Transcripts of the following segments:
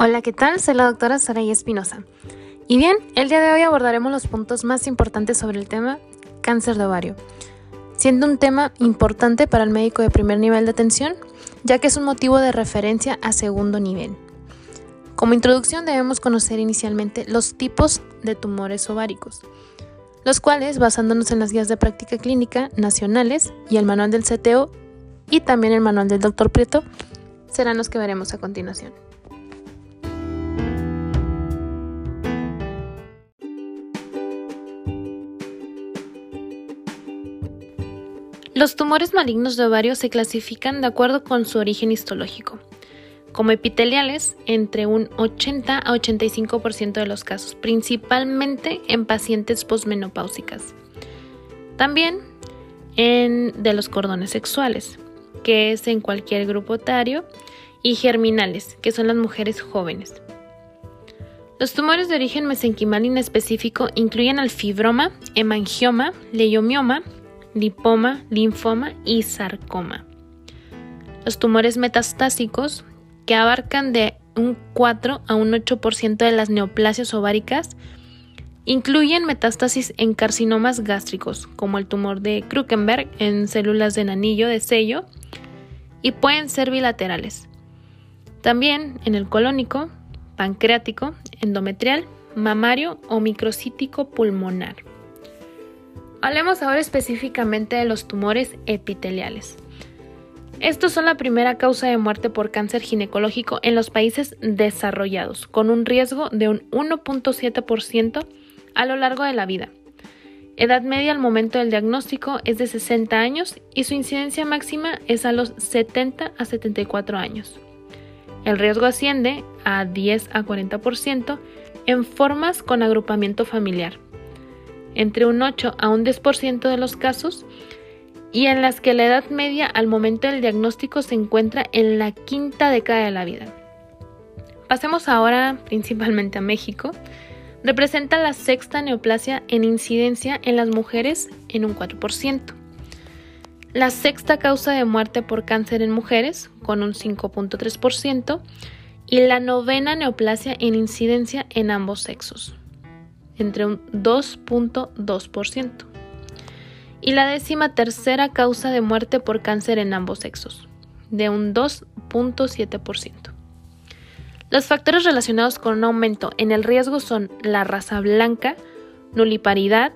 Hola, ¿qué tal? Soy la doctora Saray Espinosa. Y bien, el día de hoy abordaremos los puntos más importantes sobre el tema cáncer de ovario, siendo un tema importante para el médico de primer nivel de atención, ya que es un motivo de referencia a segundo nivel. Como introducción debemos conocer inicialmente los tipos de tumores ováricos, los cuales, basándonos en las guías de práctica clínica nacionales y el manual del CTO y también el manual del Dr. Prieto, serán los que veremos a continuación. Los tumores malignos de ovario se clasifican de acuerdo con su origen histológico, como epiteliales entre un 80 a 85% de los casos, principalmente en pacientes posmenopáusicas. También en de los cordones sexuales, que es en cualquier grupo etario, y germinales, que son las mujeres jóvenes. Los tumores de origen mesenquimal inespecífico incluyen al fibroma, hemangioma, leiomioma, lipoma, linfoma y sarcoma. Los tumores metastásicos, que abarcan de un 4 a un 8% de las neoplasias ováricas, incluyen metástasis en carcinomas gástricos, como el tumor de Krukenberg en células del anillo de sello, y pueden ser bilaterales. También en el colónico, pancreático, endometrial, mamario o microcítico pulmonar. Hablemos ahora específicamente de los tumores epiteliales. Estos son la primera causa de muerte por cáncer ginecológico en los países desarrollados, con un riesgo de un 1.7% a lo largo de la vida. Edad media al momento del diagnóstico es de 60 años y su incidencia máxima es a los 70 a 74 años. El riesgo asciende a 10 a 40% en formas con agrupamiento familiar entre un 8 a un 10% de los casos y en las que la edad media al momento del diagnóstico se encuentra en la quinta década de la vida. Pasemos ahora principalmente a México. Representa la sexta neoplasia en incidencia en las mujeres en un 4%. La sexta causa de muerte por cáncer en mujeres con un 5.3% y la novena neoplasia en incidencia en ambos sexos entre un 2.2%. Y la décima tercera causa de muerte por cáncer en ambos sexos, de un 2.7%. Los factores relacionados con un aumento en el riesgo son la raza blanca, nuliparidad,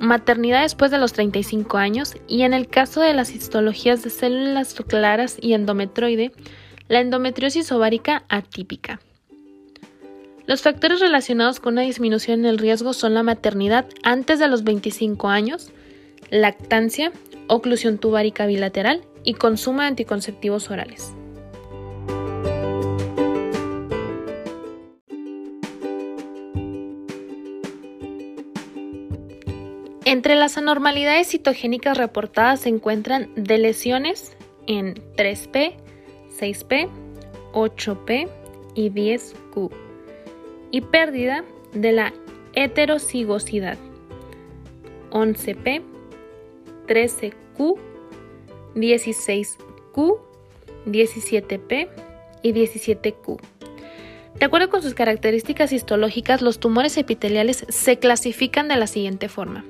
maternidad después de los 35 años y en el caso de las histologías de células claras y endometroide, la endometriosis ovárica atípica. Los factores relacionados con una disminución en el riesgo son la maternidad antes de los 25 años, lactancia, oclusión tubárica bilateral y consumo de anticonceptivos orales. Entre las anormalidades citogénicas reportadas se encuentran de lesiones en 3P, 6P, 8P y 10Q y pérdida de la heterocigosidad. 11P, 13Q, 16Q, 17P y 17Q. De acuerdo con sus características histológicas, los tumores epiteliales se clasifican de la siguiente forma.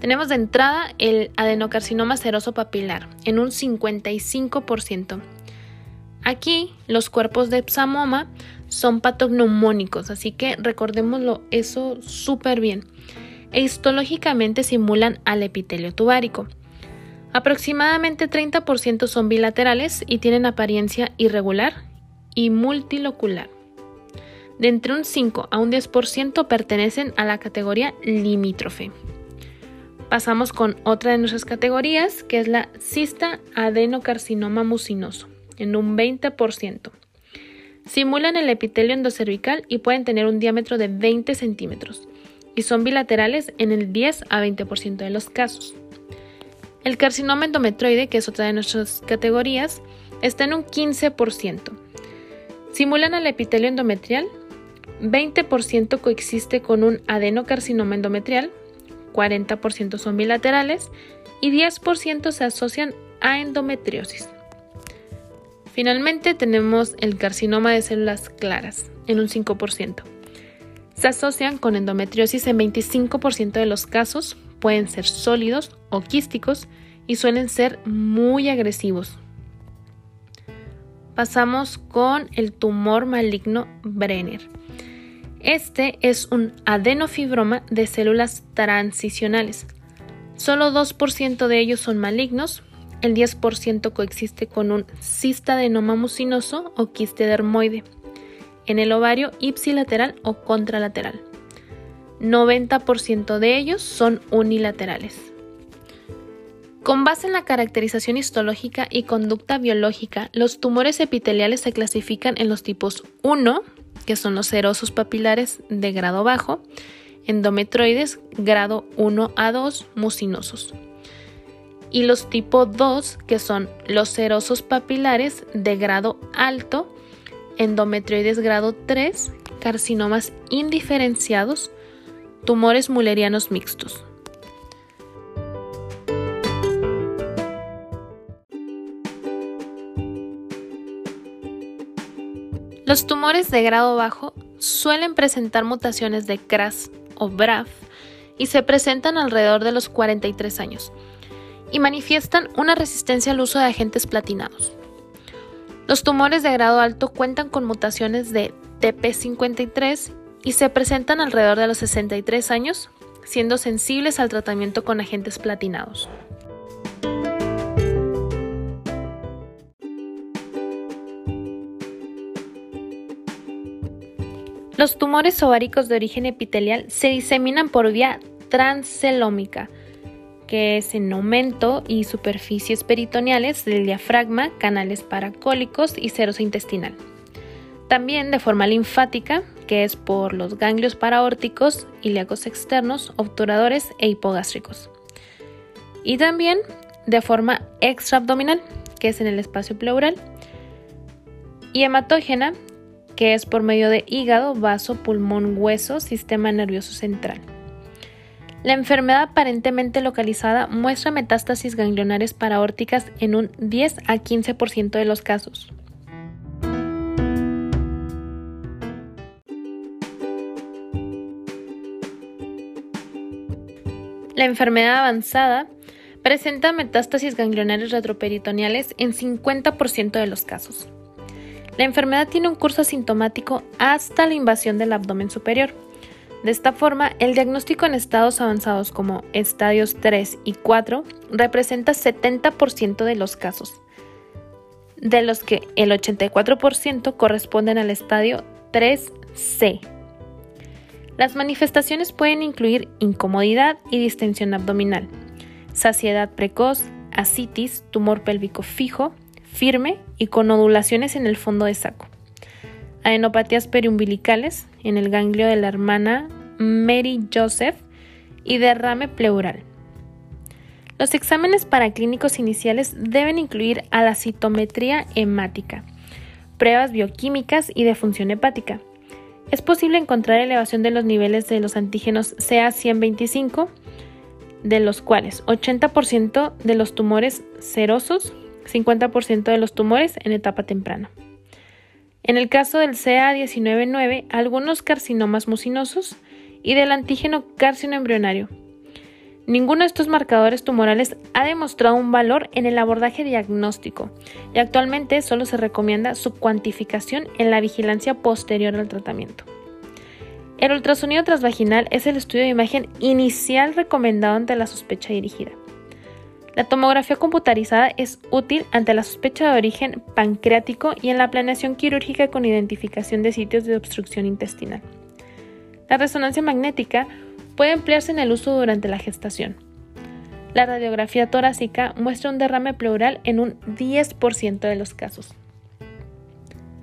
Tenemos de entrada el adenocarcinoma seroso papilar en un 55%. Aquí los cuerpos de psamoma son patognomónicos, así que recordémoslo eso súper bien. E histológicamente simulan al epitelio tubárico. Aproximadamente 30% son bilaterales y tienen apariencia irregular y multilocular. De entre un 5 a un 10% pertenecen a la categoría limítrofe. Pasamos con otra de nuestras categorías, que es la cista adenocarcinoma mucinoso, en un 20%. Simulan el epitelio endocervical y pueden tener un diámetro de 20 centímetros y son bilaterales en el 10 a 20% de los casos. El carcinoma endometroide, que es otra de nuestras categorías, está en un 15%. Simulan el epitelio endometrial, 20% coexiste con un adenocarcinoma endometrial, 40% son bilaterales y 10% se asocian a endometriosis. Finalmente tenemos el carcinoma de células claras en un 5%. Se asocian con endometriosis en 25% de los casos, pueden ser sólidos o quísticos y suelen ser muy agresivos. Pasamos con el tumor maligno Brenner. Este es un adenofibroma de células transicionales. Solo 2% de ellos son malignos, el 10% coexiste con un cistadenoma mucinoso o quiste dermoide en el ovario ipsilateral o contralateral. 90% de ellos son unilaterales. Con base en la caracterización histológica y conducta biológica, los tumores epiteliales se clasifican en los tipos 1, que son los serosos papilares de grado bajo, endometroides grado 1 a 2 mucinosos, y los tipo 2, que son los serosos papilares de grado alto, endometrioides grado 3, carcinomas indiferenciados, tumores mullerianos mixtos. Los tumores de grado bajo suelen presentar mutaciones de CRAS o BRAF y se presentan alrededor de los 43 años y manifiestan una resistencia al uso de agentes platinados. Los tumores de grado alto cuentan con mutaciones de TP53 y se presentan alrededor de los 63 años, siendo sensibles al tratamiento con agentes platinados. Los tumores ováricos de origen epitelial se diseminan por vía transcelómica, que es en aumento y superficies peritoneales del diafragma, canales paracólicos y serosa intestinal. También de forma linfática, que es por los ganglios paraórticos, ilíacos externos, obturadores e hipogástricos. Y también de forma extraabdominal, que es en el espacio pleural. Y hematógena, que es por medio de hígado, vaso, pulmón, hueso, sistema nervioso central. La enfermedad aparentemente localizada muestra metástasis ganglionares paraórticas en un 10 a 15% de los casos. La enfermedad avanzada presenta metástasis ganglionares retroperitoneales en 50% de los casos. La enfermedad tiene un curso asintomático hasta la invasión del abdomen superior. De esta forma, el diagnóstico en estados avanzados como estadios 3 y 4 representa 70% de los casos, de los que el 84% corresponden al estadio 3C. Las manifestaciones pueden incluir incomodidad y distensión abdominal, saciedad precoz, asitis, tumor pélvico fijo, firme y con nodulaciones en el fondo de saco. Adenopatías periumbilicales en el ganglio de la hermana Mary Joseph y derrame pleural. Los exámenes paraclínicos iniciales deben incluir a la citometría hemática, pruebas bioquímicas y de función hepática. Es posible encontrar elevación de los niveles de los antígenos CA125, de los cuales 80% de los tumores serosos 50% de los tumores en etapa temprana. En el caso del CA199, algunos carcinomas mucinosos y del antígeno carcinoembrionario. Ninguno de estos marcadores tumorales ha demostrado un valor en el abordaje diagnóstico y actualmente solo se recomienda su cuantificación en la vigilancia posterior al tratamiento. El ultrasonido transvaginal es el estudio de imagen inicial recomendado ante la sospecha dirigida. La tomografía computarizada es útil ante la sospecha de origen pancreático y en la planeación quirúrgica con identificación de sitios de obstrucción intestinal. La resonancia magnética puede emplearse en el uso durante la gestación. La radiografía torácica muestra un derrame pleural en un 10% de los casos.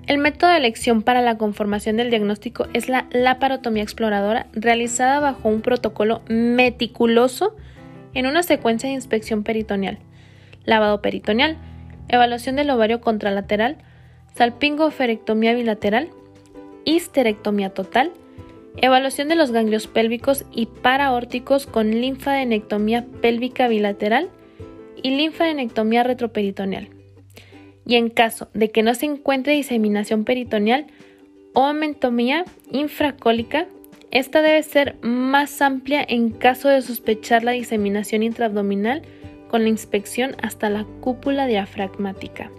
El método de elección para la conformación del diagnóstico es la laparotomía exploradora realizada bajo un protocolo meticuloso en una secuencia de inspección peritoneal, lavado peritoneal, evaluación del ovario contralateral, salpingoferectomía bilateral, histerectomía total, evaluación de los ganglios pélvicos y paraórticos con linfadenectomía pélvica bilateral y linfadenectomía retroperitoneal. y en caso de que no se encuentre diseminación peritoneal o mentomía infracólica, esta debe ser más amplia en caso de sospechar la diseminación intraabdominal con la inspección hasta la cúpula diafragmática.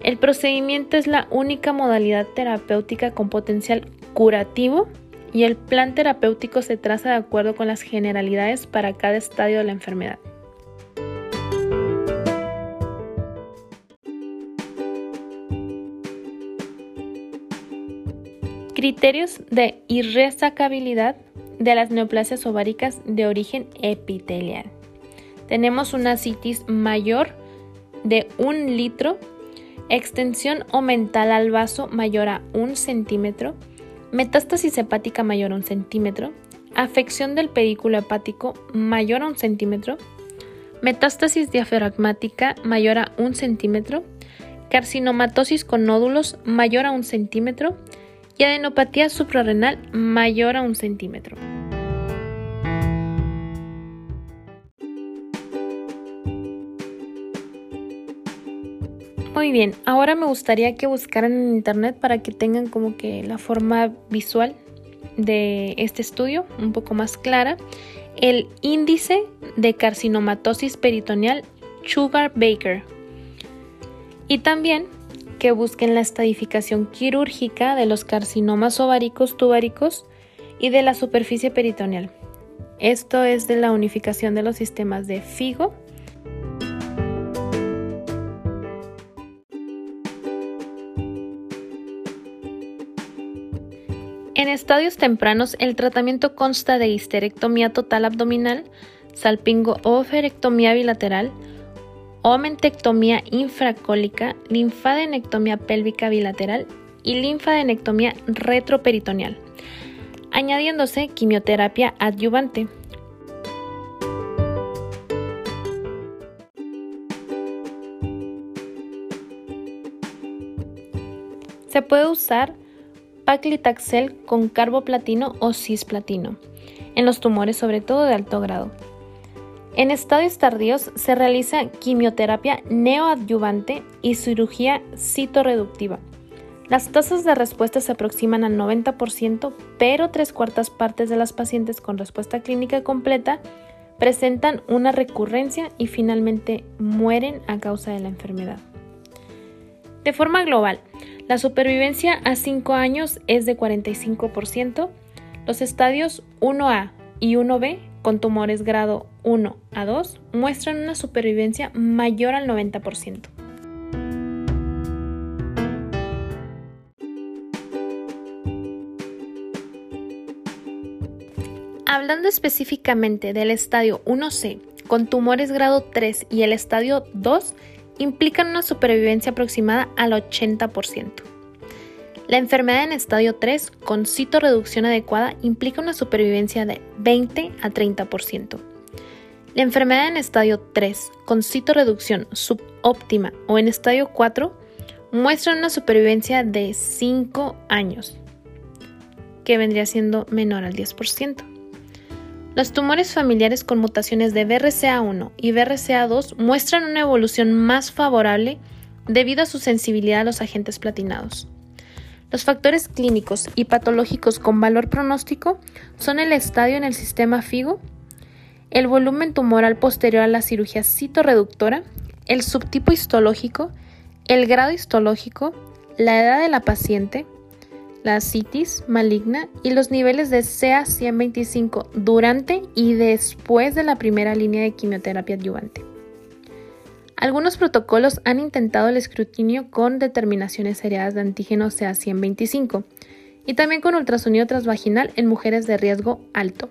El procedimiento es la única modalidad terapéutica con potencial curativo y el plan terapéutico se traza de acuerdo con las generalidades para cada estadio de la enfermedad. Criterios de irresacabilidad de las neoplasias ováricas de origen epitelial. Tenemos una citis mayor de un litro, extensión o mental al vaso mayor a un centímetro, metástasis hepática mayor a un centímetro, afección del pedículo hepático mayor a un centímetro, metástasis diafragmática mayor a un centímetro, carcinomatosis con nódulos mayor a un centímetro, y adenopatía suprarrenal mayor a un centímetro. Muy bien, ahora me gustaría que buscaran en internet para que tengan como que la forma visual de este estudio un poco más clara, el índice de carcinomatosis peritoneal Sugar Baker. Y también que busquen la estadificación quirúrgica de los carcinomas ováricos tubáricos y de la superficie peritoneal. Esto es de la unificación de los sistemas de FIGO. En estadios tempranos, el tratamiento consta de histerectomía total abdominal, salpingo o bilateral, omentectomía infracólica, linfadenectomía pélvica bilateral y linfadenectomía retroperitoneal, añadiéndose quimioterapia adyuvante. Se puede usar paclitaxel con carboplatino o cisplatino en los tumores sobre todo de alto grado. En estadios tardíos se realiza quimioterapia neoadyuvante y cirugía citorreductiva. Las tasas de respuesta se aproximan al 90%, pero tres cuartas partes de las pacientes con respuesta clínica completa presentan una recurrencia y finalmente mueren a causa de la enfermedad. De forma global, la supervivencia a 5 años es de 45%, los estadios 1A y 1B con tumores grado 1 a 2 muestran una supervivencia mayor al 90%. Hablando específicamente del estadio 1C con tumores grado 3 y el estadio 2, implican una supervivencia aproximada al 80%. La enfermedad en estadio 3 con citorreducción adecuada implica una supervivencia de 20 a 30%. La enfermedad en estadio 3 con citorreducción subóptima o en estadio 4 muestra una supervivencia de 5 años, que vendría siendo menor al 10%. Los tumores familiares con mutaciones de BRCA1 y BRCA2 muestran una evolución más favorable debido a su sensibilidad a los agentes platinados. Los factores clínicos y patológicos con valor pronóstico son el estadio en el sistema FIGO, el volumen tumoral posterior a la cirugía citorreductora, el subtipo histológico, el grado histológico, la edad de la paciente, la citis maligna y los niveles de CA125 durante y después de la primera línea de quimioterapia adyuvante. Algunos protocolos han intentado el escrutinio con determinaciones seriadas de antígeno CA125 y también con ultrasonido transvaginal en mujeres de riesgo alto,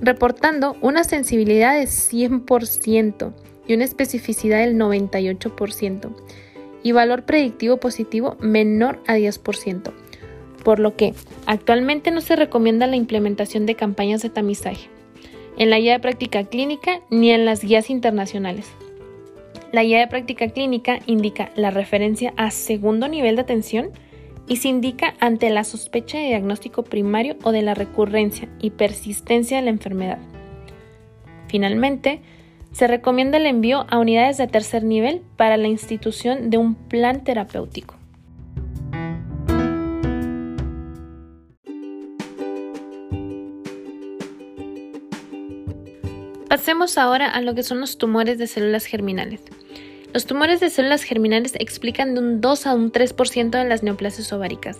reportando una sensibilidad de 100% y una especificidad del 98% y valor predictivo positivo menor a 10%, por lo que actualmente no se recomienda la implementación de campañas de tamizaje en la guía de práctica clínica ni en las guías internacionales. La guía de práctica clínica indica la referencia a segundo nivel de atención y se indica ante la sospecha de diagnóstico primario o de la recurrencia y persistencia de la enfermedad. Finalmente, Se recomienda el envío a unidades de tercer nivel para la institución de un plan terapéutico. Pasemos ahora a lo que son los tumores de células germinales. Los tumores de células germinales explican de un 2 a un 3% de las neoplasias ováricas,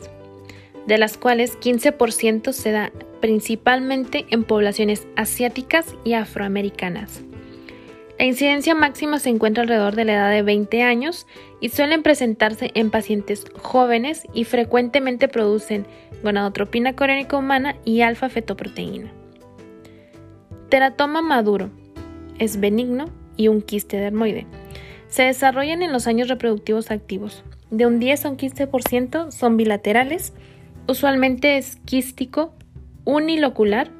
de las cuales 15% se da principalmente en poblaciones asiáticas y afroamericanas. La incidencia máxima se encuentra alrededor de la edad de 20 años y suelen presentarse en pacientes jóvenes y frecuentemente producen gonadotropina corénica humana y alfa-fetoproteína. Teratoma maduro es benigno y un quiste dermoide. Se desarrollan en los años reproductivos activos. De un 10 a un 15% son bilaterales, usualmente es quístico unilocular,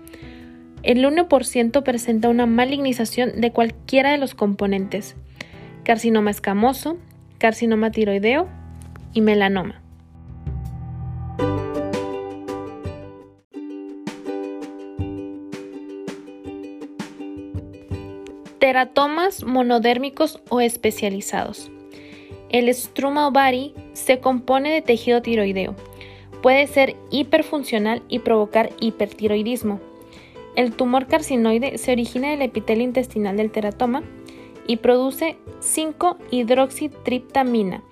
el 1% presenta una malignización de cualquiera de los componentes, carcinoma escamoso, carcinoma tiroideo y melanoma. Teratomas monodérmicos o especializados. El struma ovari se compone de tejido tiroideo, Puede ser hiperfuncional y provocar hipertiroidismo. El tumor carcinoide se origina del epitelio intestinal del teratoma y produce 5-hidroxitriptamina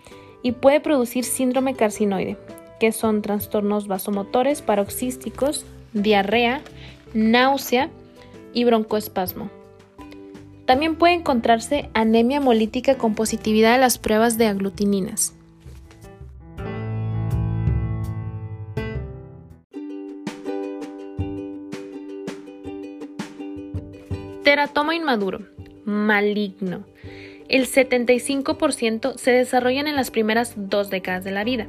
y puede producir síndrome carcinoide, que son trastornos vasomotores paroxísticos, diarrea, náusea y broncoespasmo. También puede encontrarse anemia hemolítica con positividad de las pruebas de aglutininas. Teratoma inmaduro, maligno. El 75% se desarrollan en las primeras dos décadas de la vida.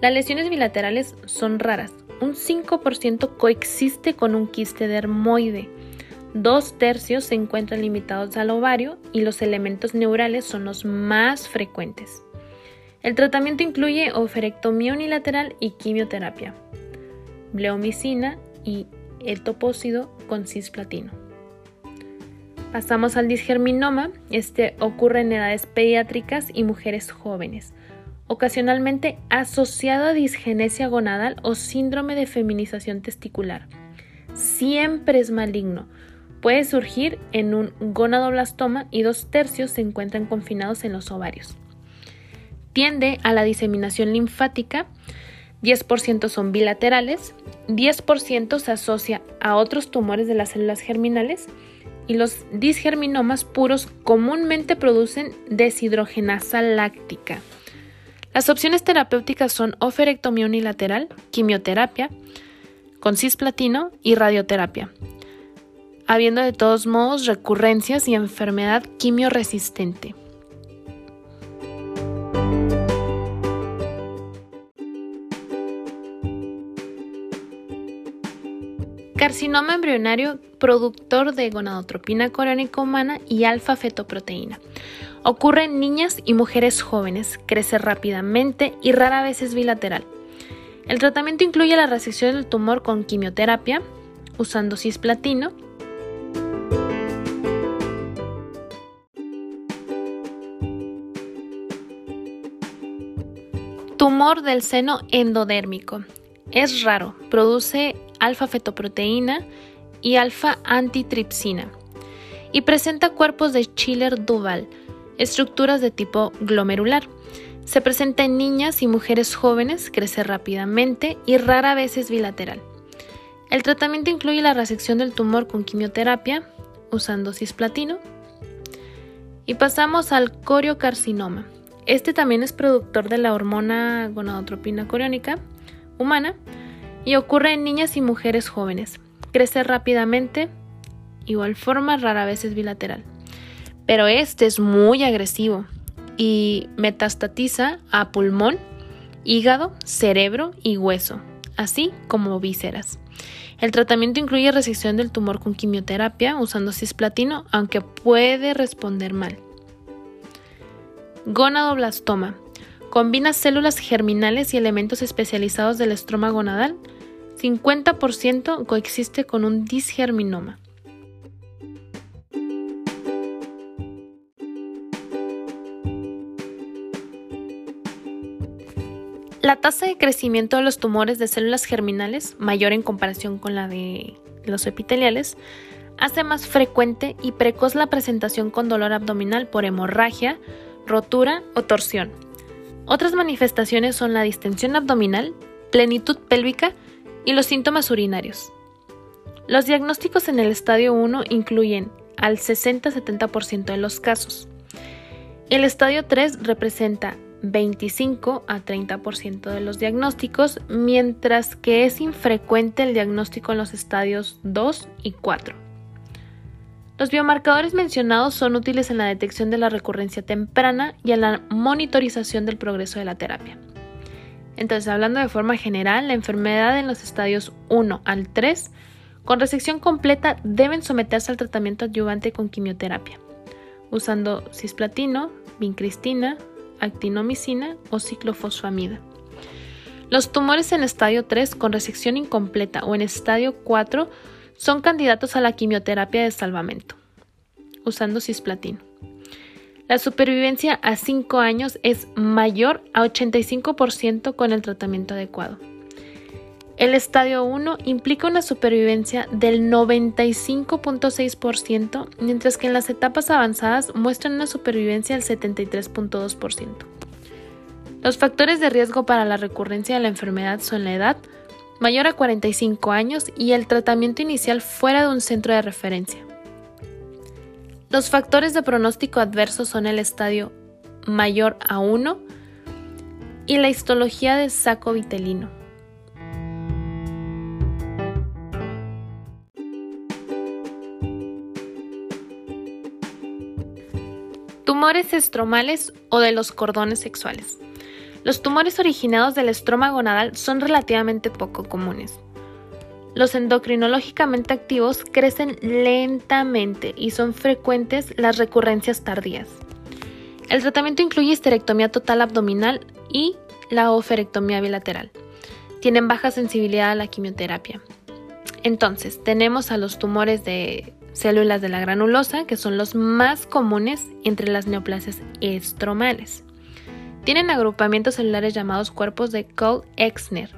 Las lesiones bilaterales son raras. Un 5% coexiste con un quiste dermoide. Dos tercios se encuentran limitados al ovario y los elementos neurales son los más frecuentes. El tratamiento incluye oferectomía unilateral y quimioterapia, bleomicina y etopósido con cisplatino. Pasamos al disgerminoma. Este ocurre en edades pediátricas y mujeres jóvenes, ocasionalmente asociado a disgenesia gonadal o síndrome de feminización testicular. Siempre es maligno. Puede surgir en un gonadoblastoma y dos tercios se encuentran confinados en los ovarios. Tiende a la diseminación linfática, 10% son bilaterales, 10% se asocia a otros tumores de las células germinales y los disgerminomas puros comúnmente producen deshidrogenasa láctica. Las opciones terapéuticas son oferectomía unilateral, quimioterapia con cisplatino y radioterapia, habiendo de todos modos recurrencias y enfermedad quimioresistente. Carcinoma embrionario productor de gonadotropina corónica humana y alfa-fetoproteína. Ocurre en niñas y mujeres jóvenes, crece rápidamente y rara vez es bilateral. El tratamiento incluye la resección del tumor con quimioterapia, usando cisplatino, Tumor del seno endodérmico. Es raro, produce alfa-fetoproteína y alfa-antitripsina y presenta cuerpos de Schiller-Duval, estructuras de tipo glomerular. Se presenta en niñas y mujeres jóvenes, crece rápidamente y rara vez es bilateral. El tratamiento incluye la resección del tumor con quimioterapia, usando cisplatino. Y pasamos al coriocarcinoma. Este también es productor de la hormona gonadotropina coriónica humana y ocurre en niñas y mujeres jóvenes. Crece rápidamente, igual forma rara vez es bilateral. Pero este es muy agresivo y metastatiza a pulmón, hígado, cerebro y hueso, así como vísceras. El tratamiento incluye resección del tumor con quimioterapia usando cisplatino, aunque puede responder mal. Gonadoblastoma. Combina células germinales y elementos especializados del estroma gonadal. 50% coexiste con un disgerminoma. La tasa de crecimiento de los tumores de células germinales, mayor en comparación con la de los epiteliales, hace más frecuente y precoz la presentación con dolor abdominal por hemorragia, rotura o torsión. Otras manifestaciones son la distensión abdominal, plenitud pélvica y los síntomas urinarios. Los diagnósticos en el estadio 1 incluyen al 60-70% de los casos. El estadio 3 representa 25 a 30% de los diagnósticos, mientras que es infrecuente el diagnóstico en los estadios 2 y 4. Los biomarcadores mencionados son útiles en la detección de la recurrencia temprana y en la monitorización del progreso de la terapia. Entonces, hablando de forma general, la enfermedad en los estadios 1 al 3 con resección completa deben someterse al tratamiento adyuvante con quimioterapia, usando cisplatino, vincristina, actinomicina o ciclofosfamida. Los tumores en estadio 3 con resección incompleta o en estadio 4 son candidatos a la quimioterapia de salvamento, usando cisplatino. La supervivencia a 5 años es mayor a 85% con el tratamiento adecuado. El estadio 1 implica una supervivencia del 95.6%, mientras que en las etapas avanzadas muestran una supervivencia del 73.2%. Los factores de riesgo para la recurrencia de la enfermedad son la edad, mayor a 45 años, y el tratamiento inicial fuera de un centro de referencia. Los factores de pronóstico adverso son el estadio mayor a 1 y la histología de saco vitelino. Tumores estromales o de los cordones sexuales. Los tumores originados del estroma gonadal son relativamente poco comunes. Los endocrinológicamente activos crecen lentamente y son frecuentes las recurrencias tardías. El tratamiento incluye histerectomía total abdominal y la oferectomía bilateral. Tienen baja sensibilidad a la quimioterapia. Entonces, tenemos a los tumores de células de la granulosa, que son los más comunes entre las neoplasias estromales. Tienen agrupamientos celulares llamados cuerpos de Cole-Exner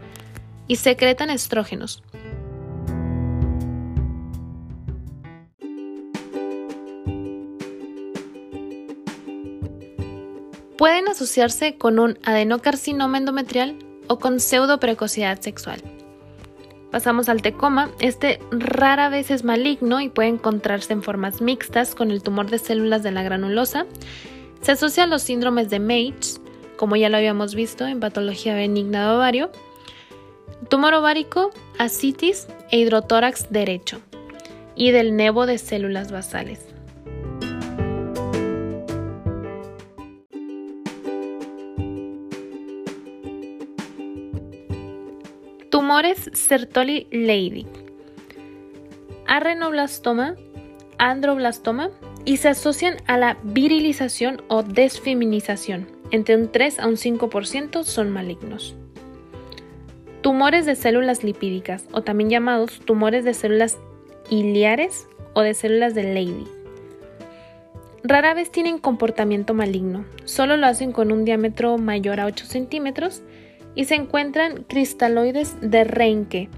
y secretan estrógenos. Pueden asociarse con un adenocarcinoma endometrial o con pseudoprecocidad sexual. Pasamos al tecoma. Este rara vez es maligno y puede encontrarse en formas mixtas con el tumor de células de la granulosa. Se asocia a los síndromes de Meigs, como ya lo habíamos visto en patología benigna de ovario, tumor ovárico, ascitis e hidrotórax derecho y del nevo de células basales. Tumores Sertoli-Leydig. Arrenoblastoma, androblastoma y se asocian a la virilización o desfeminización. Entre un 3 a un 5% son malignos. Tumores de células lipídicas o también llamados tumores de células iliares o de células de Leydig. Rara vez tienen comportamiento maligno, solo lo hacen con un diámetro mayor a 8 centímetros y se encuentran cristaloides de Reinke.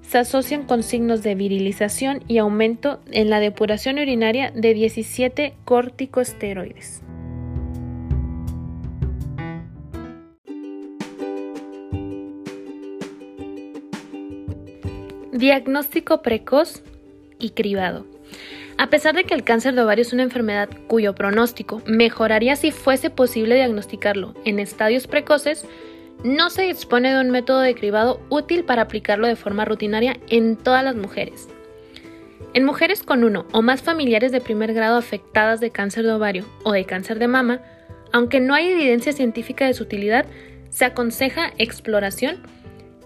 Se asocian con signos de virilización y aumento en la depuración urinaria de 17 corticosteroides. Diagnóstico precoz y cribado. A pesar de que el cáncer de ovario es una enfermedad cuyo pronóstico mejoraría si fuese posible diagnosticarlo en estadios precoces, no se dispone de un método de cribado útil para aplicarlo de forma rutinaria en todas las mujeres. En mujeres con uno o más familiares de primer grado afectadas de cáncer de ovario o de cáncer de mama, aunque no hay evidencia científica de su utilidad, se aconseja exploración,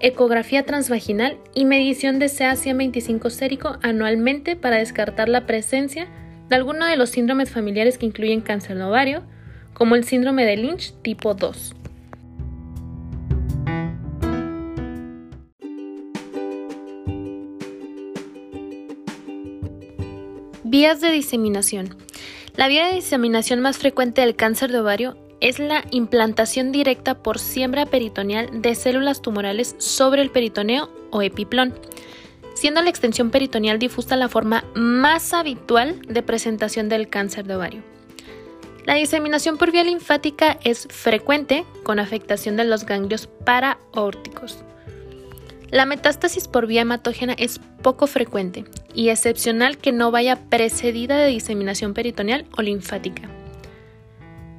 ecografía transvaginal y medición de CA-125 sérico anualmente para descartar la presencia de alguno de los síndromes familiares que incluyen cáncer de ovario, como el síndrome de Lynch tipo 2. Vías de diseminación. La vía de diseminación más frecuente del cáncer de ovario es la implantación directa por siembra peritoneal de células tumorales sobre el peritoneo o epiplón, siendo la extensión peritoneal difusa la forma más habitual de presentación del cáncer de ovario. La diseminación por vía linfática es frecuente con afectación de los ganglios paraórticos. La metástasis por vía hematógena es poco frecuente y excepcional que no vaya precedida de diseminación peritoneal o linfática.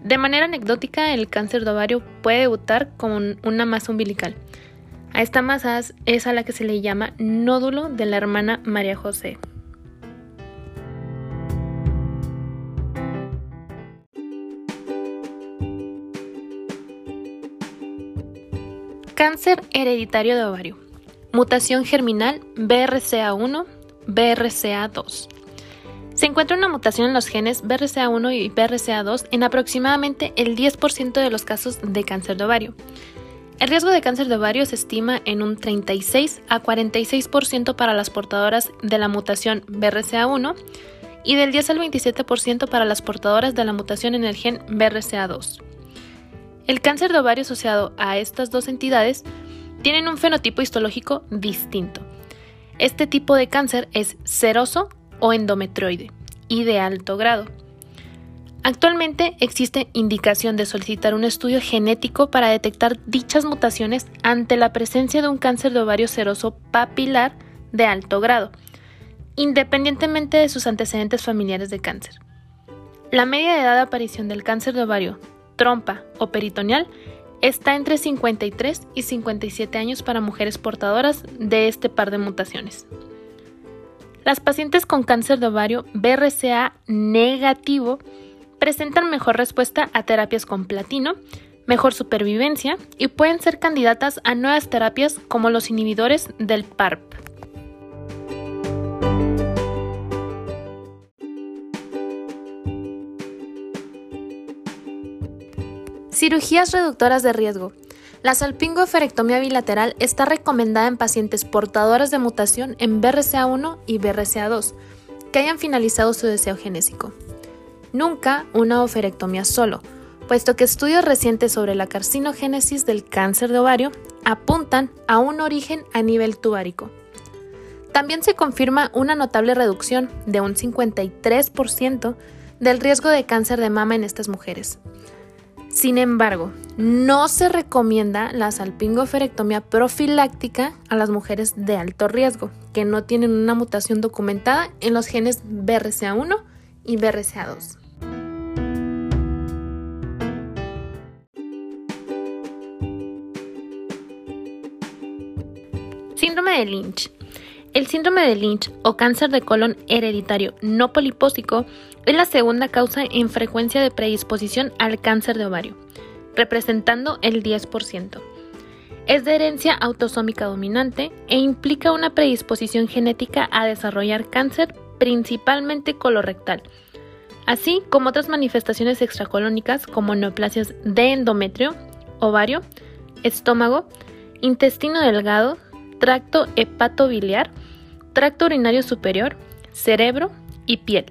De manera anecdótica, el cáncer de ovario puede debutar con una masa umbilical. A esta masa es a la que se le llama nódulo de la hermana María José. Cáncer hereditario de ovario. Mutación germinal BRCA1, BRCA2. Se encuentra una mutación en los genes BRCA1 y BRCA2 en aproximadamente el 10% de los casos de cáncer de ovario. El riesgo de cáncer de ovario se estima en un 36 a 46% para las portadoras de la mutación BRCA1 y del 10 al 27% para las portadoras de la mutación en el gen BRCA2. El cáncer de ovario asociado a estas dos entidades tienen un fenotipo histológico distinto. Este tipo de cáncer es seroso o endometroide y de alto grado. Actualmente existe indicación de solicitar un estudio genético para detectar dichas mutaciones ante la presencia de un cáncer de ovario seroso papilar de alto grado, independientemente de sus antecedentes familiares de cáncer. La media de edad de aparición del cáncer de ovario, trompa o peritoneal está entre 53 y 57 años para mujeres portadoras de este par de mutaciones. Las pacientes con cáncer de ovario BRCA negativo presentan mejor respuesta a terapias con platino, mejor supervivencia y pueden ser candidatas a nuevas terapias como los inhibidores del PARP. Cirugías reductoras de riesgo. La salpingoferectomía bilateral está recomendada en pacientes portadoras de mutación en BRCA1 y BRCA2 que hayan finalizado su deseo genésico. Nunca una oferectomía solo, puesto que estudios recientes sobre la carcinogénesis del cáncer de ovario apuntan a un origen a nivel tubárico. También se confirma una notable reducción de un 53% del riesgo de cáncer de mama en estas mujeres. Sin embargo, no se recomienda la salpingoferectomía profiláctica a las mujeres de alto riesgo, que no tienen una mutación documentada en los genes BRCA1 y BRCA2. Síndrome de Lynch. El síndrome de Lynch o cáncer de colon hereditario no polipósico es la segunda causa en frecuencia de predisposición al cáncer de ovario, representando el 10%. Es de herencia autosómica dominante e implica una predisposición genética a desarrollar cáncer principalmente colorectal, así como otras manifestaciones extracolónicas como neoplasias de endometrio, ovario, estómago, intestino delgado, tracto hepatobiliar, tracto urinario superior, cerebro y piel.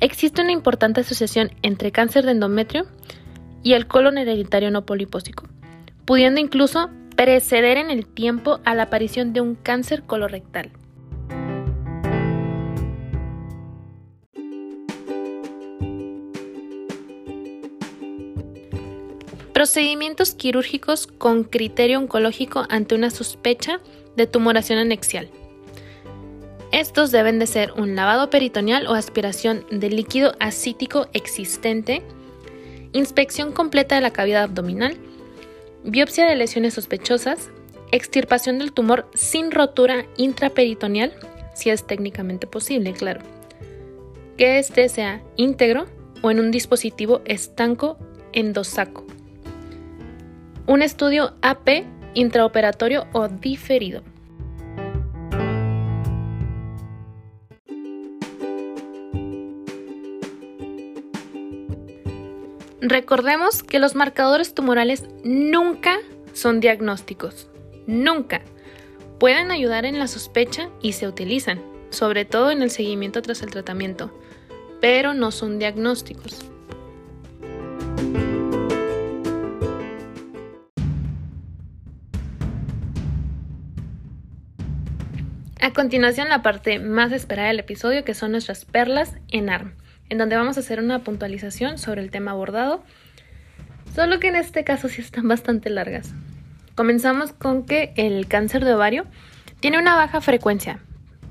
Existe una importante asociación entre cáncer de endometrio y el colon hereditario no polipósico, pudiendo incluso preceder en el tiempo a la aparición de un cáncer colorectal. Procedimientos quirúrgicos con criterio oncológico ante una sospecha de tumoración anexial. Estos deben de ser un lavado peritoneal o aspiración de líquido acítico existente, inspección completa de la cavidad abdominal, biopsia de lesiones sospechosas, extirpación del tumor sin rotura intraperitoneal, si es técnicamente posible, claro. Que este sea íntegro o en un dispositivo estanco endosaco. Un estudio AP intraoperatorio o diferido. Recordemos que los marcadores tumorales nunca son diagnósticos, nunca. Pueden ayudar en la sospecha y se utilizan, sobre todo en el seguimiento tras el tratamiento, pero no son diagnósticos. A continuación la parte más esperada del episodio que son nuestras perlas en ARM en donde vamos a hacer una puntualización sobre el tema abordado, solo que en este caso sí están bastante largas. Comenzamos con que el cáncer de ovario tiene una baja frecuencia,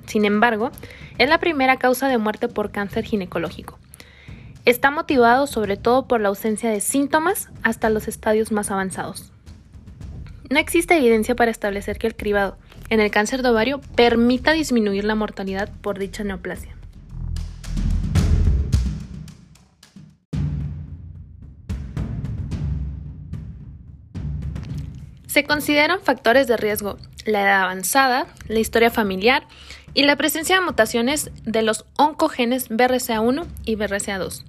sin embargo, es la primera causa de muerte por cáncer ginecológico. Está motivado sobre todo por la ausencia de síntomas hasta los estadios más avanzados. No existe evidencia para establecer que el cribado en el cáncer de ovario permita disminuir la mortalidad por dicha neoplasia. Se consideran factores de riesgo la edad avanzada, la historia familiar y la presencia de mutaciones de los oncogenes BRCA1 y BRCA2.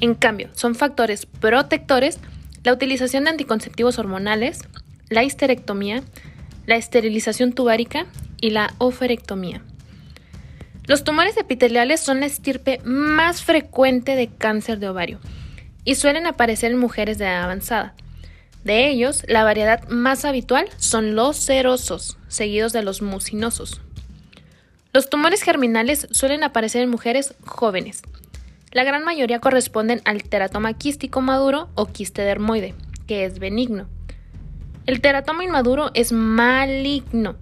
En cambio, son factores protectores la utilización de anticonceptivos hormonales, la histerectomía, la esterilización tubárica y la oferectomía. Los tumores epiteliales son la estirpe más frecuente de cáncer de ovario y suelen aparecer en mujeres de edad avanzada. De ellos, la variedad más habitual son los serosos, seguidos de los mucinosos. Los tumores germinales suelen aparecer en mujeres jóvenes. La gran mayoría corresponden al teratoma quístico maduro o quiste dermoide, que es benigno. El teratoma inmaduro es maligno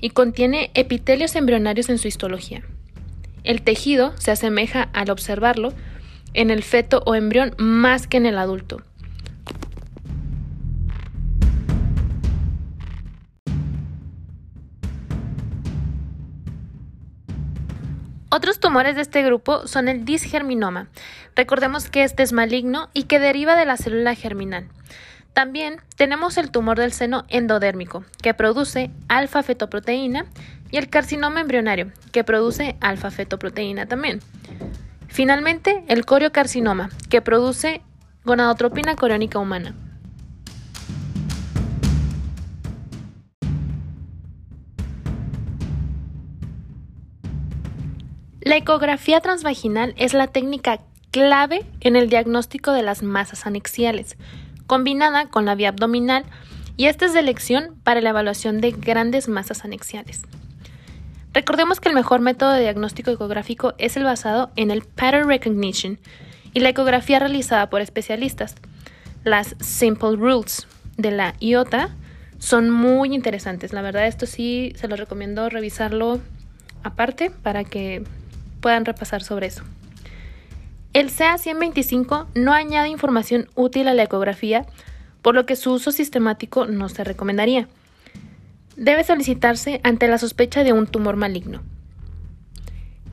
y contiene epitelios embrionarios en su histología. El tejido se asemeja al observarlo en el feto o embrión más que en el adulto. Otros tumores de este grupo son el disgerminoma. Recordemos que este es maligno y que deriva de la célula germinal. También tenemos el tumor del seno endodérmico, que produce alfa-fetoproteína, y el carcinoma embrionario, que produce alfa-fetoproteína también. Finalmente, el coriocarcinoma, que produce gonadotropina coriónica humana. La ecografía transvaginal es la técnica clave en el diagnóstico de las masas anexiales, combinada con la vía abdominal, y esta es de elección para la evaluación de grandes masas anexiales. Recordemos que el mejor método de diagnóstico ecográfico es el basado en el pattern recognition y la ecografía realizada por especialistas. Las simple rules de la IOTA son muy interesantes. La verdad, esto sí se los recomiendo revisarlo aparte para que puedan repasar sobre eso. El CA125 no añade información útil a la ecografía, por lo que su uso sistemático no se recomendaría. Debe solicitarse ante la sospecha de un tumor maligno.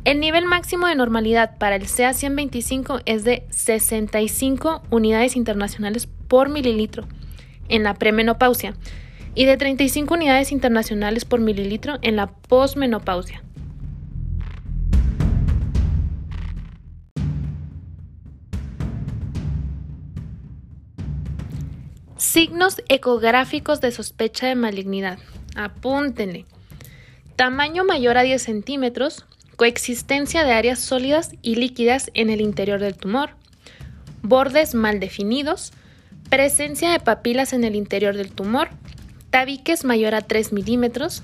El nivel máximo de normalidad para el CA125 es de 65 unidades internacionales por mililitro en la premenopausia y de 35 unidades internacionales por mililitro en la posmenopausia. Signos ecográficos de sospecha de malignidad. Apúntenle. Tamaño mayor a 10 centímetros, coexistencia de áreas sólidas y líquidas en el interior del tumor, bordes mal definidos, presencia de papilas en el interior del tumor, tabiques mayor a 3 milímetros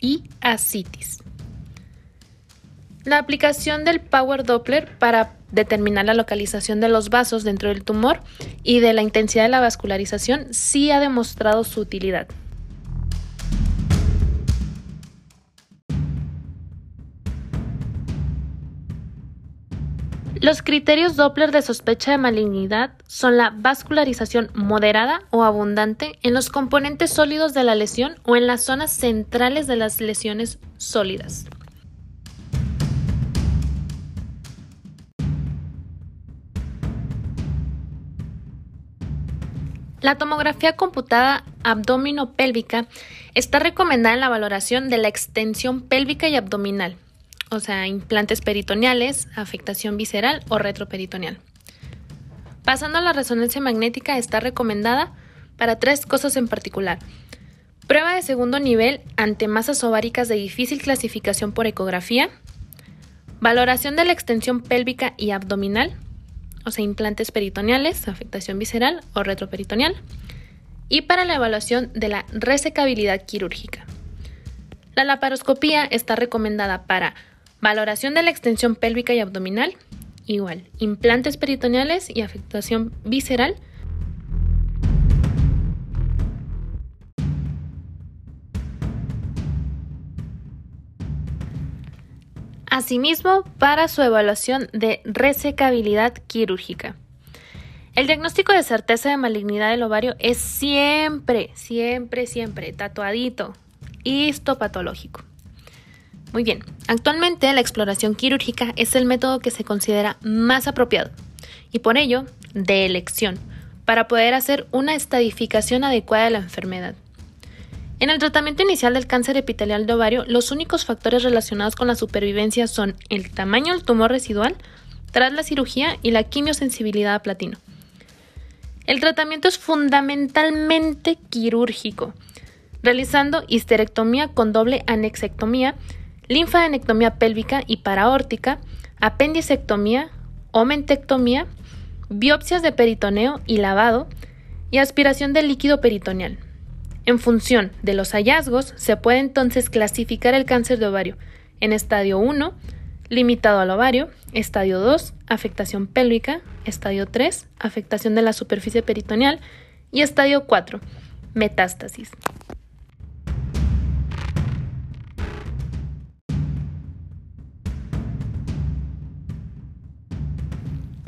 y ascitis. La aplicación del Power Doppler para determinar la localización de los vasos dentro del tumor y de la intensidad de la vascularización sí ha demostrado su utilidad. Los criterios Doppler de sospecha de malignidad son la vascularización moderada o abundante en los componentes sólidos de la lesión o en las zonas centrales de las lesiones sólidas. La tomografía computada abdominopélvica está recomendada en la valoración de la extensión pélvica y abdominal, o sea, implantes peritoneales, afectación visceral o retroperitoneal. Pasando a la resonancia magnética, está recomendada para tres cosas en particular. Prueba de segundo nivel ante masas ováricas de difícil clasificación por ecografía. Valoración de la extensión pélvica y abdominal o sea, implantes peritoneales, afectación visceral o retroperitoneal, y para la evaluación de la resecabilidad quirúrgica. La laparoscopía está recomendada para valoración de la extensión pélvica y abdominal, igual, implantes peritoneales y afectación visceral, Asimismo, para su evaluación de resecabilidad quirúrgica. El diagnóstico de certeza de malignidad del ovario es siempre, siempre, siempre tatuadito, histopatológico. Muy bien, actualmente la exploración quirúrgica es el método que se considera más apropiado y por ello de elección para poder hacer una estadificación adecuada de la enfermedad. En el tratamiento inicial del cáncer epitelial de ovario, los únicos factores relacionados con la supervivencia son el tamaño del tumor residual tras la cirugía y la quimiosensibilidad a platino. El tratamiento es fundamentalmente quirúrgico, realizando histerectomía con doble anexectomía, linfadenectomía pélvica y paraórtica, apendicectomía, omentectomía, biopsias de peritoneo y lavado, y aspiración del líquido peritoneal. En función de los hallazgos, se puede entonces clasificar el cáncer de ovario en estadio 1, limitado al ovario, estadio 2, afectación pélvica, estadio 3, afectación de la superficie peritoneal y estadio 4, metástasis.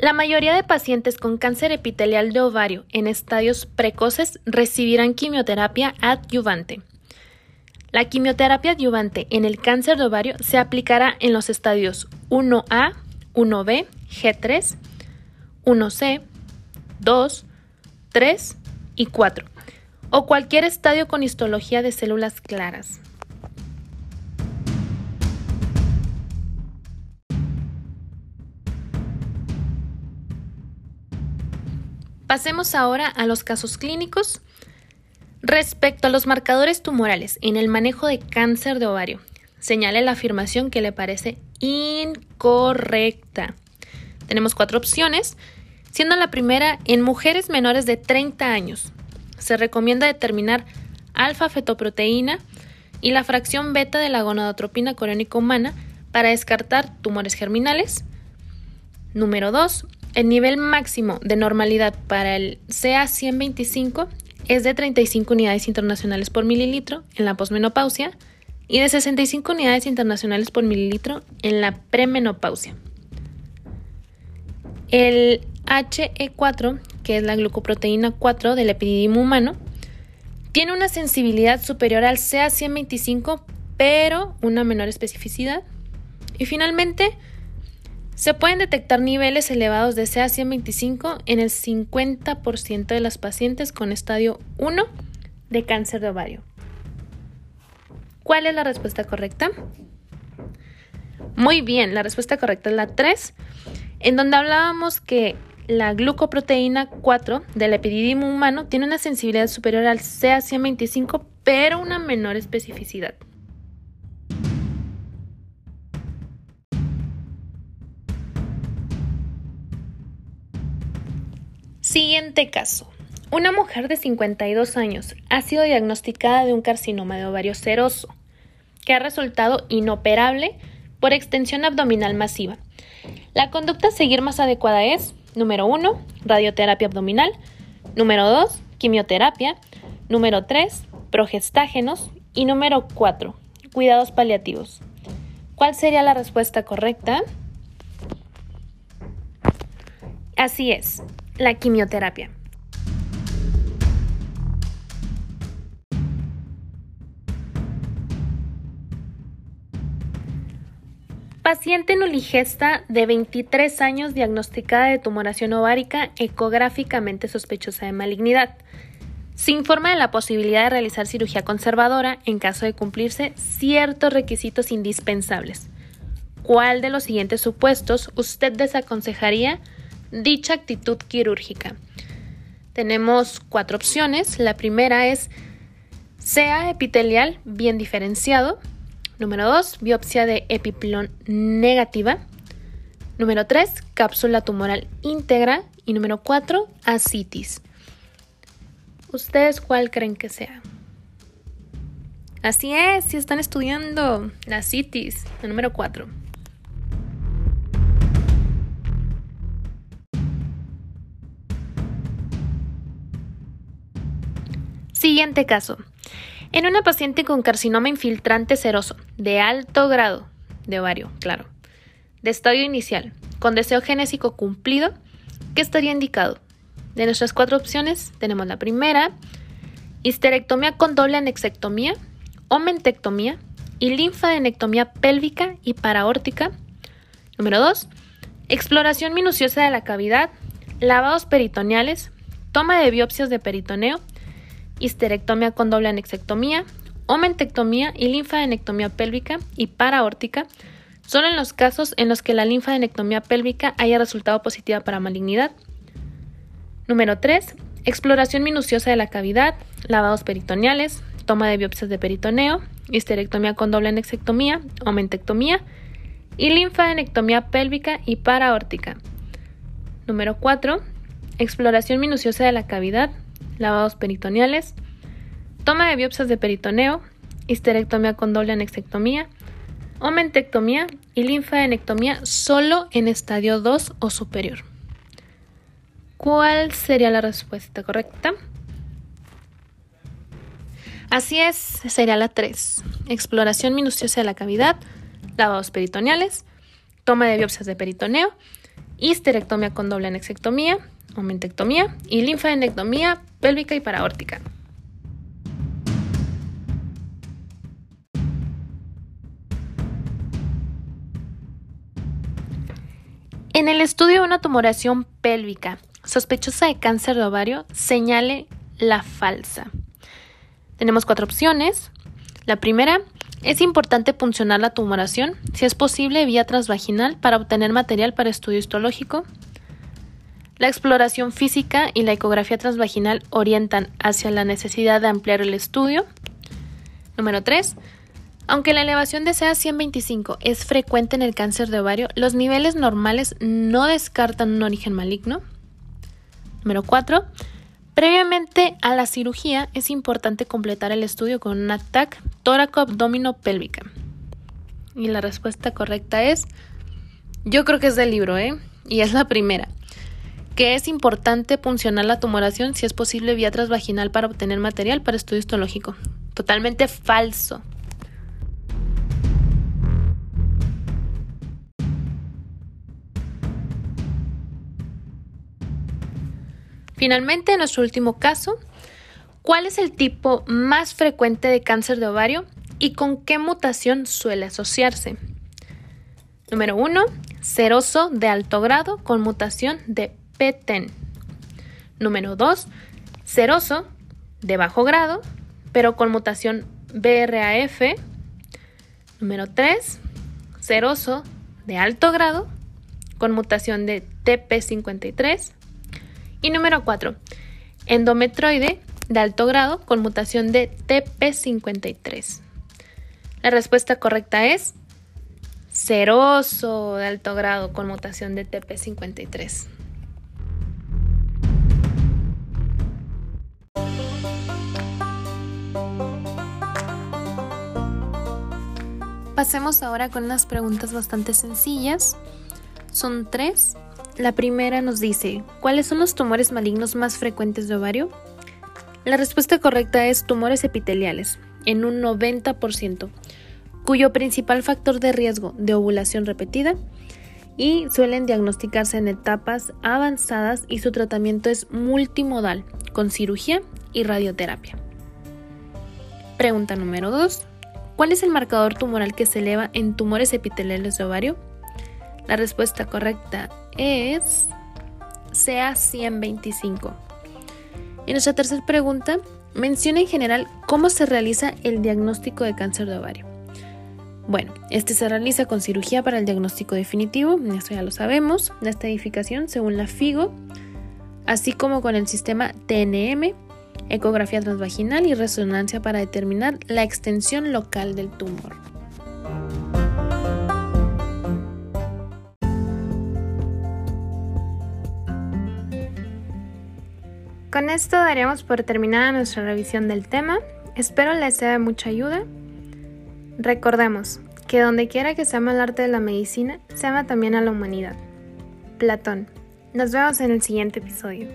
La mayoría de pacientes con cáncer epitelial de ovario en estadios precoces recibirán quimioterapia adyuvante. La quimioterapia adyuvante en el cáncer de ovario se aplicará en los estadios 1A, 1B, G3, 1C, 2, 3 y 4, o cualquier estadio con histología de células claras. Pasemos ahora a los casos clínicos. Respecto a los marcadores tumorales en el manejo de cáncer de ovario, señale la afirmación que le parece incorrecta. Tenemos cuatro opciones, siendo la primera en mujeres menores de 30 años. Se recomienda determinar alfa-fetoproteína y la fracción beta de la gonadotropina coriónica humana para descartar tumores germinales. Número 2. El nivel máximo de normalidad para el CA125 es de 35 unidades internacionales por mililitro en la posmenopausia y de 65 unidades internacionales por mililitro en la premenopausia. El HE4, que es la glucoproteína 4 del epididimo humano, tiene una sensibilidad superior al CA125, pero una menor especificidad. Y finalmente, se pueden detectar niveles elevados de CA125 en el 50% de las pacientes con estadio 1 de cáncer de ovario. ¿Cuál es la respuesta correcta? Muy bien, la respuesta correcta es la 3, en donde hablábamos que la glucoproteína 4 del epididimo humano tiene una sensibilidad superior al CA125, pero una menor especificidad. Siguiente caso. Una mujer de 52 años ha sido diagnosticada de un carcinoma de ovario seroso, que ha resultado inoperable por extensión abdominal masiva. La conducta a seguir más adecuada es, número 1, radioterapia abdominal, número 2, quimioterapia, número 3, progestágenos y número 4, cuidados paliativos. ¿Cuál sería la respuesta correcta? Así es, la quimioterapia. Paciente nuligesta de 23 años diagnosticada de tumoración ovárica ecográficamente sospechosa de malignidad. Se informa de la posibilidad de realizar cirugía conservadora en caso de cumplirse ciertos requisitos indispensables. ¿Cuál de los siguientes supuestos usted desaconsejaría dicha actitud quirúrgica. Tenemos cuatro opciones. La primera es sea epitelial bien diferenciado. Número 2, biopsia de epiplón negativa. Número 3, cápsula tumoral íntegra. Y número 4, ascitis. ¿Ustedes cuál creen que sea? Así es, si están estudiando la citis, el número 4. Siguiente caso. En una paciente con carcinoma infiltrante seroso, de alto grado, de ovario, claro, de estadio inicial, con deseo genésico cumplido, ¿qué estaría indicado? De nuestras cuatro opciones tenemos la primera, histerectomía con doble anexectomía o mentectomía y linfadenectomía pélvica y paraórtica. Número 2. Exploración minuciosa de la cavidad, lavados peritoneales, toma de biopsias de peritoneo, histerectomía con doble anexectomía, omentectomía y linfadenectomía pélvica y paraórtica Solo en los casos en los que la linfadenectomía pélvica haya resultado positiva para malignidad. Número 3. Exploración minuciosa de la cavidad, lavados peritoneales, toma de biopsias de peritoneo, histerectomía con doble anexectomía o mentectomía y linfadenectomía pélvica y paraórtica. Número 4. Exploración minuciosa de la cavidad, lavados peritoneales, toma de biopsias de peritoneo, histerectomía con doble anexectomía omentectomía y linfadenectomía solo en estadio 2 o superior. ¿Cuál sería la respuesta correcta? Así es, sería la 3. Exploración minuciosa de la cavidad, lavados peritoneales, toma de biopsias de peritoneo, histerectomía con doble anexectomía, omentectomía y linfadenectomía pélvica y paraórtica. En el estudio de una tumoración pélvica sospechosa de cáncer de ovario, señale la falsa. Tenemos cuatro opciones. La primera, es importante puncionar la tumoración, si es posible vía transvaginal, para obtener material para estudio histológico. La exploración física y la ecografía transvaginal orientan hacia la necesidad de ampliar el estudio. Número 3. Aunque la elevación de CA 125 es frecuente en el cáncer de ovario, los niveles normales no descartan un origen maligno. Número 4. Previamente a la cirugía es importante completar el estudio con un TAC tóraco-abdomino-pélvica. Y la respuesta correcta es, yo creo que es del libro, ¿eh? Y es la primera, que es importante puncionar la tumoración si es posible vía transvaginal para obtener material para estudio histológico. Totalmente falso. Finalmente, en nuestro último caso, ¿cuál es el tipo más frecuente de cáncer de ovario y con qué mutación suele asociarse? Número 1. Seroso de alto grado con mutación de PTEN. Número 2. Seroso de bajo grado, pero con mutación BRAF. Número 3. Seroso de alto grado con mutación de TP53. Y número 4. Endometroide de alto grado con mutación de TP53. La respuesta correcta es seroso de alto grado con mutación de TP53. Pasemos ahora con unas preguntas bastante sencillas. Son tres la primera nos dice, ¿cuáles son los tumores malignos más frecuentes de ovario? La respuesta correcta es tumores epiteliales, en un 90%, cuyo principal factor de riesgo de ovulación repetida y suelen diagnosticarse en etapas avanzadas y su tratamiento es multimodal, con cirugía y radioterapia. Pregunta número 2. ¿Cuál es el marcador tumoral que se eleva en tumores epiteliales de ovario? La respuesta correcta es CA125. Y nuestra tercera pregunta, menciona en general cómo se realiza el diagnóstico de cáncer de ovario. Bueno, este se realiza con cirugía para el diagnóstico definitivo, eso ya lo sabemos, la estadificación según la FIGO, así como con el sistema TNM, ecografía transvaginal y resonancia para determinar la extensión local del tumor. Con esto daríamos por terminada nuestra revisión del tema Espero les sea de mucha ayuda. Recordemos que donde quiera que se ama el arte de la medicina, se ama también a la humanidad. Platón. Nos vemos en el siguiente episodio.